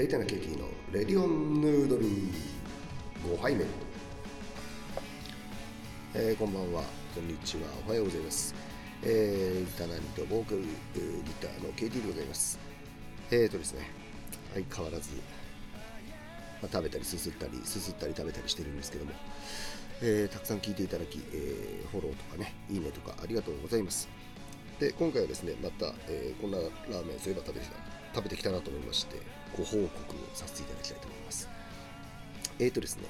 レイタナケイティのレディオンヌードル5杯目、えー、こんばんは。こんにちは。おはようございます。えー、タナニとボーカルギターの KT でございますえーとですね相変わらず、まあ、食べたりすすったりすすったり食べたりしてるんですけども、えー、たくさん聞いていただき、えー、フォローとかねいいねとかありがとうございます。で今回はですねまた、えー、こんなラーメンそういえば食べてきた。食べてきたなと思いましてご報告をさせていただきたいと思います。えーとですね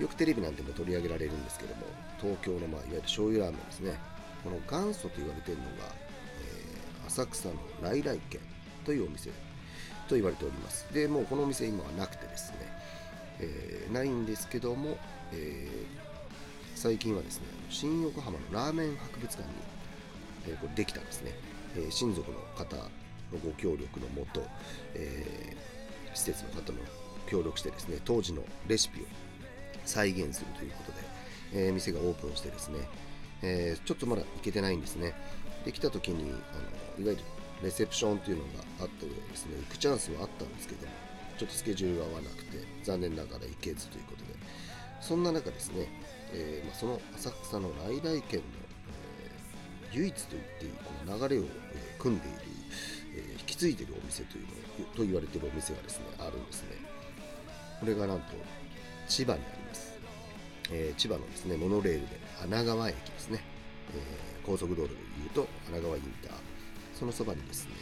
よくテレビなんても取り上げられるんですけども東京の、まあ、いわゆる醤油ラーメンですね。この元祖と言われているのが、えー、浅草の来来軒というお店と言われております。でもうこのお店今はなくてですね、えー、ないんですけども、えー、最近はですね新横浜のラーメン博物館に、えこれできたんですね、え親族の方のご協力のもと、え施設の方も協力してですね当時のレシピを再現するということで、え店がオープンしてですね、えちょっとまだ行けてないんですね。できた時にあのいわゆるレセプションというのがあってですね行くチャンスはあったんですけどもちょっとスケジュールが合わなくて残念ながら行けずということで。そんな中ですね、えー、まあ、その浅草の来来県の、え、唯一と言っていいこの流れを、え、組んでいる、え引き継いでるお店というのと言われているお店がですねあるんですね。これがなんと千葉にあります、え千葉のですねモノレールで穴川駅ですね、え高速道路でいうと穴川インター。そのそばにですね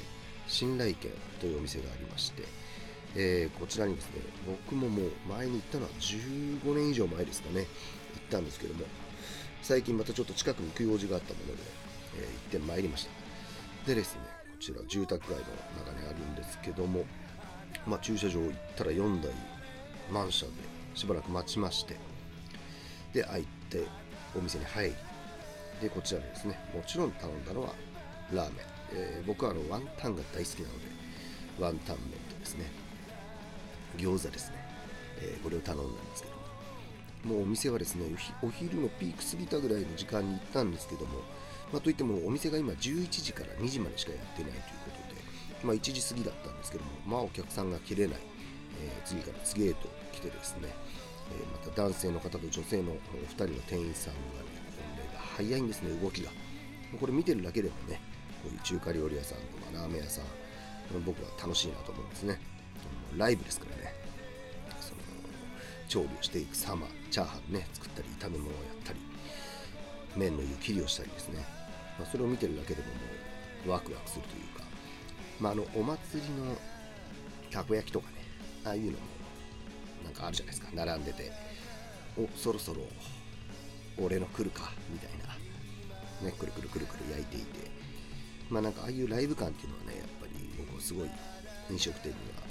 信頼軒というお店がありまして、えー、こちらにですね僕ももう前に行ったのは15年以上前ですかね行ったんですけども最近またちょっと近くに行く用事があったもので、えー、行ってまいりました。でですねちら住宅街の中にあるんですけども、まあ、駐車場行ったら4台満車でしばらく待ちましてで開いてお店に入りでこちらでですねもちろん頼んだのはラーメン、えー、僕はあのワンタンが大好きなのでワンタン麺とですね。餃子ですね、えー、これを頼んだんですけども。もうお店はですねお昼のピーク過ぎたぐらいの時間に行ったんですけども、まあ、といってもお店が今11時から2時までしかやってないということで、まあ、1時過ぎだったんですけどもまあお客さんが切れない、えー、次から次へと来てですね、えー、また男性の方と女性のお2人の店員さんがねこれが早いんですね動きが。これ見てるだけでもねこういう中華料理屋さんとかラーメン屋さん僕は楽しいなと思うんですね。ライブですからね。その調理をしていく様チャーハンね作ったり炒め物をやったり麺の湯切りをしたりですね、まあ、それを見てるだけでももうワクワクするというか、まあ、あのお祭りのたこ焼きとかねああいうのもなんかあるじゃないですか。並んでておそろそろ俺の来るかみたいな。ねくるくるくるくる焼いていて。まあなんかああいうライブ感っていうのはねやっぱり僕はすごい飲食店には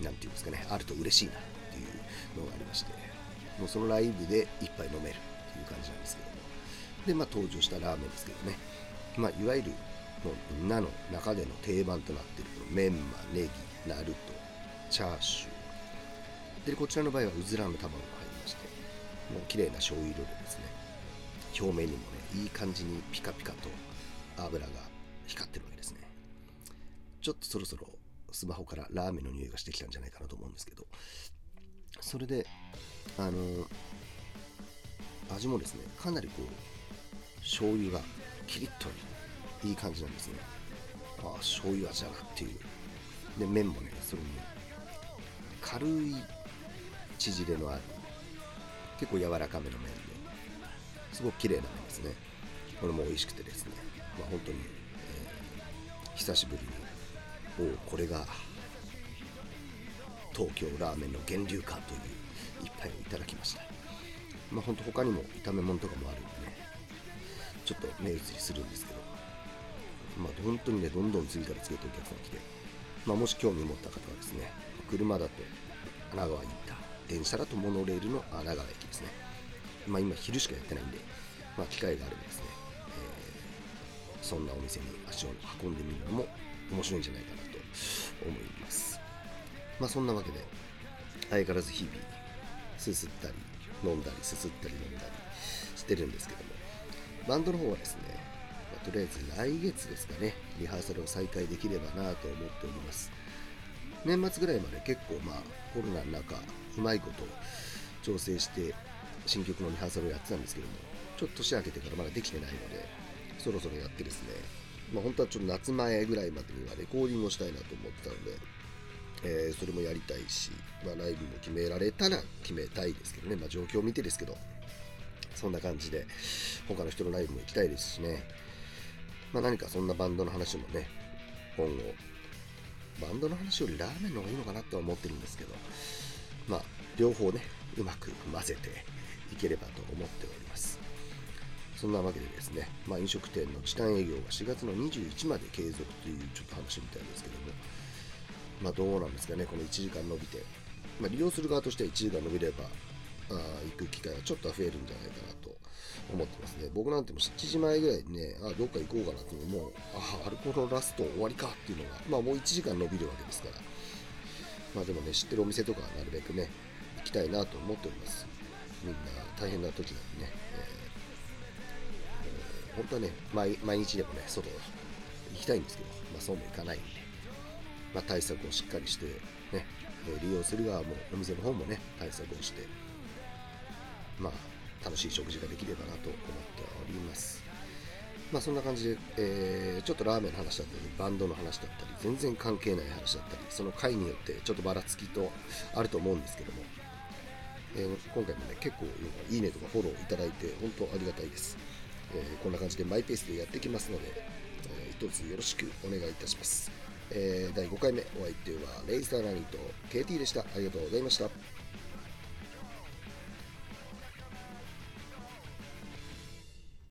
何て言うんですかねあると嬉しいなっていうのがありましてもうそのライブで一杯飲めるっていう感じなんですけど。でまあ登場したラーメンですけどね。まあいわゆるもうみんなの中での定番となっているこのメンマネギナルトチャーシュー。でこちらの場合はうずらの卵が入りましてもう綺麗な醤油色でですね表面にもねいい感じにピカピカと油が光ってるわけですね。ちょっとそろそろスマホからラーメンの匂いがしてきたんじゃないかなと思うんですけど。それであの味もですねかなりこう醤油がキリッといい感じなんですね。ああ醤油味だなっていう。で麺もねそれに軽い縮れのある結構柔らかめの麺ですごく綺麗な麺ですね。これも美味しくてですね。まあ本当に、えー、久しぶりにおおこれが東京ラーメンの源流かという一杯をいただきました。まあほんと他にも炒め物とかもあるんでね。ちょっと目移りするんですけど。まあ本当にねどんどん次から次へとお客さん来て。まあもし興味を持った方はですね車だと穴川インター電車だとモノレールの穴川駅ですね。まあ今昼しかやってないんでまあ機会があればですね、えー、そんなお店に足を運んでみるのも面白いんじゃないかなと思います。まあそんなわけで相変わらず日々すすったり飲んだりすすったり飲んだりしてるんですけども。バンドの方はですね、まあ、とりあえず来月ですかねリハーサルを再開できればなと思っております。年末ぐらいまで結構まあコロナの中うまいこと調整して新曲のリハーサルをやってたんですけどもちょっと年明けてからまだできてないのでそろそろやってですねまあ本当はちょっと夏前ぐらいまでにはレコーディングをしたいなと思ってたのでえー、それもやりたいし、まあ、ライブも決められたら決めたいですけどね、まあ、状況を見てですけど、そんな感じで、他の人のライブも行きたいですしね、まあ、何かそんなバンドの話もね、今後、バンドの話よりラーメンの方がいいのかなって思ってるんですけど、まあ、両方ね、うまく混ぜていければと思っております。そんなわけでですね、まあ、飲食店の時短営業が4月の21まで継続というちょっと話みたいですけども、まあ、どうなんですかね、この1時間伸びて、まあ、利用する側としては1時間伸びれば、あ行く機会はちょっと増えるんじゃないかなと思ってますね。僕なんても7時前ぐらいにね、あどっか行こうかなっていうのも、あアルコールラスト終わりかっていうのが、まあもう1時間伸びるわけですから、まあでもね、知ってるお店とかはなるべくね、行きたいなと思っております。みんな大変な時なんでね、えー、本当はね毎、毎日でもね、外行きたいんですけど、まあそうもいかないんで、まあ、対策をしっかりして、ね、利用する側もお店の方もね対策をしてまあ楽しい食事ができればなと思っておりますまあそんな感じで、えー、ちょっとラーメンの話だったりバンドの話だったり全然関係ない話だったりその回によってちょっとばらつきとあると思うんですけども、えー、今回もね結構いいねとかフォローいただいて本当ありがたいです、えー、こんな感じでマイペースでやってきますので、えー、一つよろしくお願いいたしますえー、第5回目お相手はレイスターラニーと KT でした。ありがとうございました。